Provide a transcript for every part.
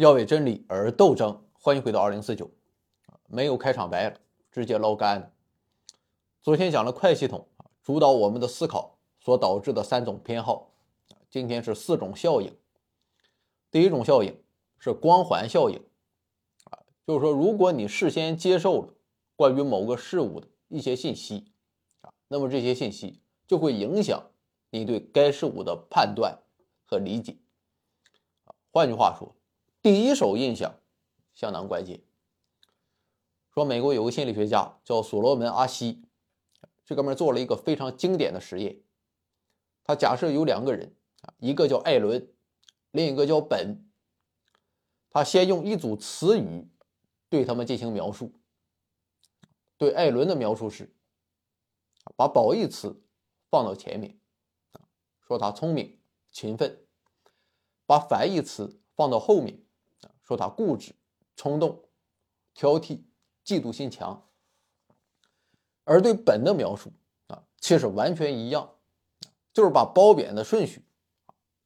要为真理而斗争。欢迎回到二零四九，没有开场白了，直接捞干。昨天讲了快系统啊主导我们的思考所导致的三种偏好，今天是四种效应。第一种效应是光环效应，啊，就是说，如果你事先接受了关于某个事物的一些信息，啊，那么这些信息就会影响你对该事物的判断和理解。换句话说。第一手印象相当关键。说美国有个心理学家叫所罗门·阿西，这哥们做了一个非常经典的实验。他假设有两个人啊，一个叫艾伦，另一个叫本。他先用一组词语对他们进行描述。对艾伦的描述是：把褒义词放到前面，说他聪明、勤奋；把反义词放到后面。说他固执、冲动、挑剔、嫉妒心强，而对本的描述啊，其实完全一样，就是把褒贬的顺序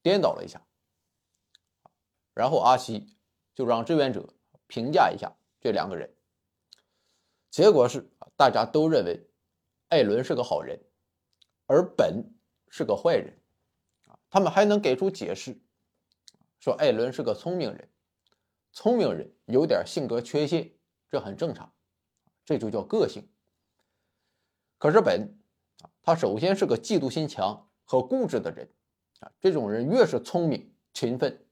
颠倒了一下。然后阿西就让志愿者评价一下这两个人，结果是大家都认为艾伦是个好人，而本是个坏人。他们还能给出解释，说艾伦是个聪明人。聪明人有点性格缺陷，这很正常，这就叫个性。可是本啊，他首先是个嫉妒心强和固执的人啊，这种人越是聪明勤奋，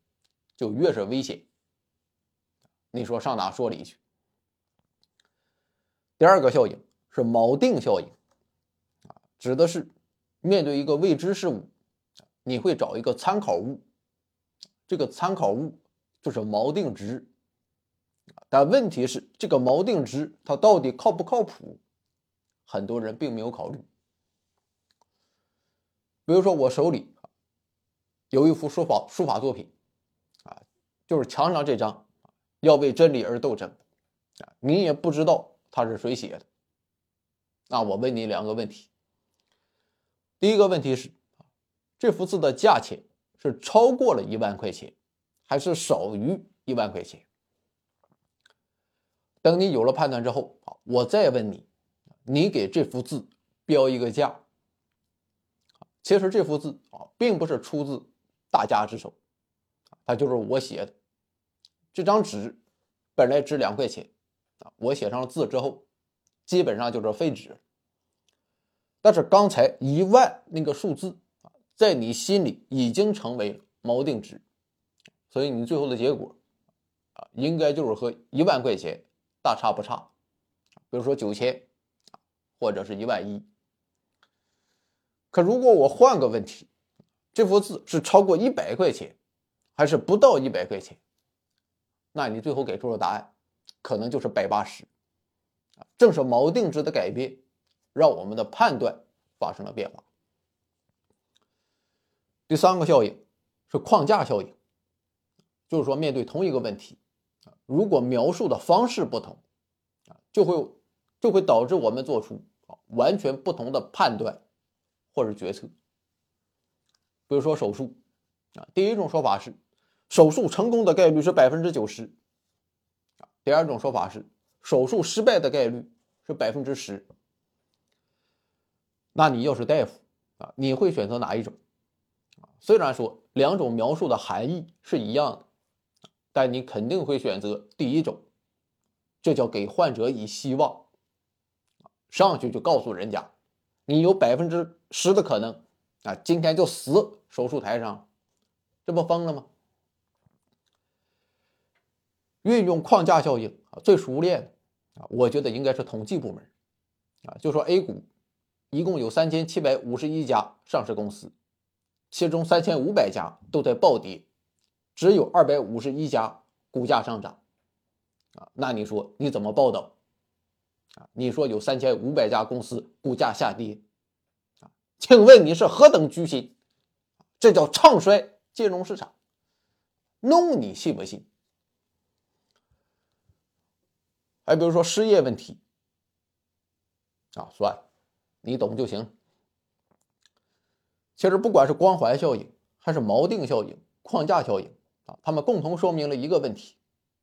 就越是危险。你说上哪说理去？第二个效应是锚定效应啊，指的是面对一个未知事物，你会找一个参考物，这个参考物。就是锚定值，但问题是这个锚定值它到底靠不靠谱？很多人并没有考虑。比如说我手里有一幅书法书法作品，啊，就是墙上这张，要为真理而斗争，啊，你也不知道他是谁写的。那我问你两个问题：第一个问题是，这幅字的价钱是超过了一万块钱？还是少于一万块钱。等你有了判断之后，啊，我再问你，你给这幅字标一个价。其实这幅字啊，并不是出自大家之手，它就是我写的。这张纸本来值两块钱，啊，我写上了字之后，基本上就是废纸。但是刚才一万那个数字啊，在你心里已经成为锚定值。所以你最后的结果，啊，应该就是和一万块钱大差不差，比如说九千，或者是一万一。可如果我换个问题，这幅字是超过一百块钱，还是不到一百块钱？那你最后给出的答案，可能就是百八十。正是锚定值的改变，让我们的判断发生了变化。第三个效应是框架效应。就是说，面对同一个问题，啊，如果描述的方式不同，啊，就会就会导致我们做出啊完全不同的判断或者决策。比如说手术，啊，第一种说法是手术成功的概率是百分之九十，啊，第二种说法是手术失败的概率是百分之十。那你要是大夫啊，你会选择哪一种？虽然说两种描述的含义是一样的。但你肯定会选择第一种，这叫给患者以希望，上去就告诉人家，你有百分之十的可能啊，今天就死手术台上，这不疯了吗？运用框架效应啊，最熟练啊，我觉得应该是统计部门啊，就说 A 股一共有三千七百五十一家上市公司，其中三千五百家都在暴跌。只有二百五十一家股价上涨，啊，那你说你怎么报道？啊，你说有三千五百家公司股价下跌，啊，请问你是何等居心？这叫唱衰金融市场，弄你信不信？还比如说失业问题，啊，算了，你懂就行。其实不管是光环效应，还是锚定效应、框架效应。啊，他们共同说明了一个问题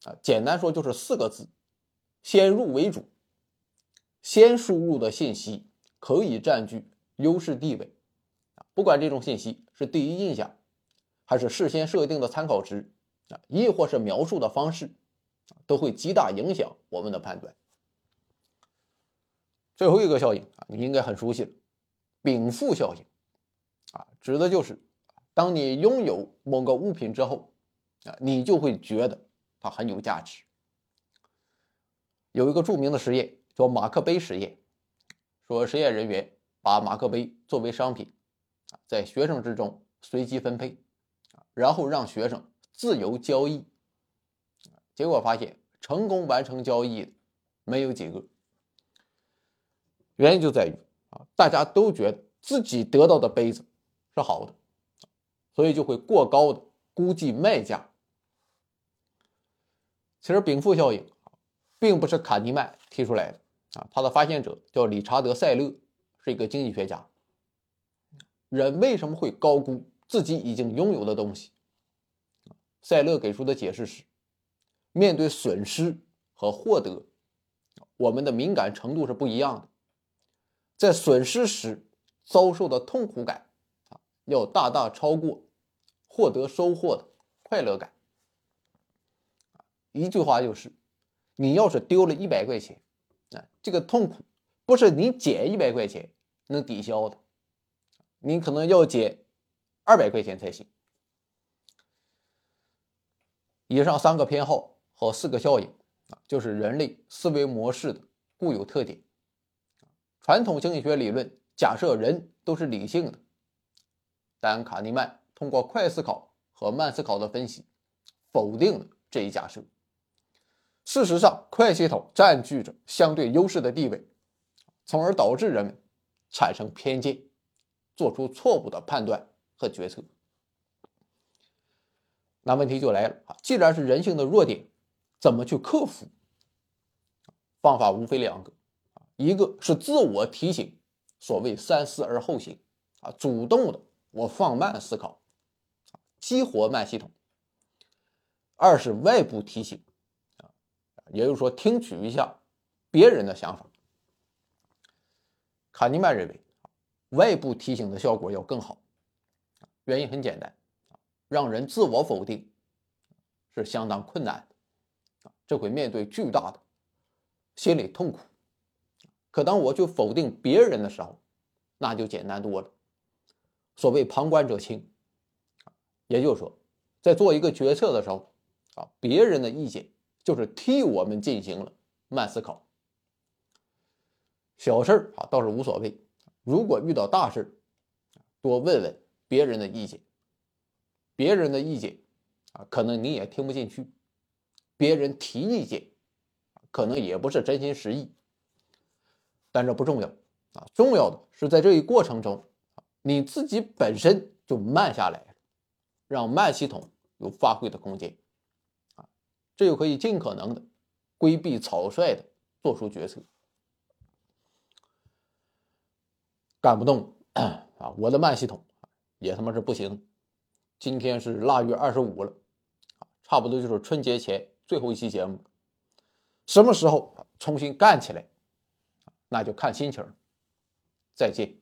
啊，简单说就是四个字：先入为主。先输入的信息可以占据优势地位啊，不管这种信息是第一印象，还是事先设定的参考值啊，亦或是描述的方式都会极大影响我们的判断。最后一个效应啊，你应该很熟悉了，禀赋效应啊，指的就是当你拥有某个物品之后啊，你就会觉得它很有价值。有一个著名的实验。叫马克杯实验，说实验人员把马克杯作为商品，在学生之中随机分配，然后让学生自由交易，结果发现成功完成交易的没有几个。原因就在于啊，大家都觉得自己得到的杯子是好的，所以就会过高的估计卖价。其实禀赋效应并不是卡尼曼提出来的。啊，他的发现者叫理查德·塞勒，是一个经济学家。人为什么会高估自己已经拥有的东西？塞勒给出的解释是：面对损失和获得，我们的敏感程度是不一样的。在损失时遭受的痛苦感啊，要大大超过获得收获的快乐感。一句话就是：你要是丢了一百块钱。啊，这个痛苦不是你减一百块钱能抵消的，你可能要减二百块钱才行。以上三个偏好和四个效应啊，就是人类思维模式的固有特点。传统经济学理论假设人都是理性的，但卡尼曼通过快思考和慢思考的分析，否定了这一假设。事实上，快系统占据着相对优势的地位，从而导致人们产生偏见，做出错误的判断和决策。那问题就来了啊！既然是人性的弱点，怎么去克服？方法无非两个啊，一个是自我提醒，所谓三思而后行啊，主动的我放慢思考，激活慢系统；二是外部提醒。也就是说，听取一下别人的想法。卡尼曼认为，外部提醒的效果要更好。原因很简单，让人自我否定是相当困难的，这会面对巨大的心理痛苦。可当我去否定别人的时候，那就简单多了。所谓旁观者清，也就是说，在做一个决策的时候，啊，别人的意见。就是替我们进行了慢思考，小事儿啊倒是无所谓。如果遇到大事多问问别人的意见。别人的意见啊，可能你也听不进去。别人提意见，可能也不是真心实意。但这不重要啊，重要的是在这一过程中，你自己本身就慢下来，让慢系统有发挥的空间。这就可以尽可能的规避草率的做出决策，干不动啊！我的慢系统也他妈是不行。今天是腊月二十五了，差不多就是春节前最后一期节目。什么时候重新干起来，那就看心情再见。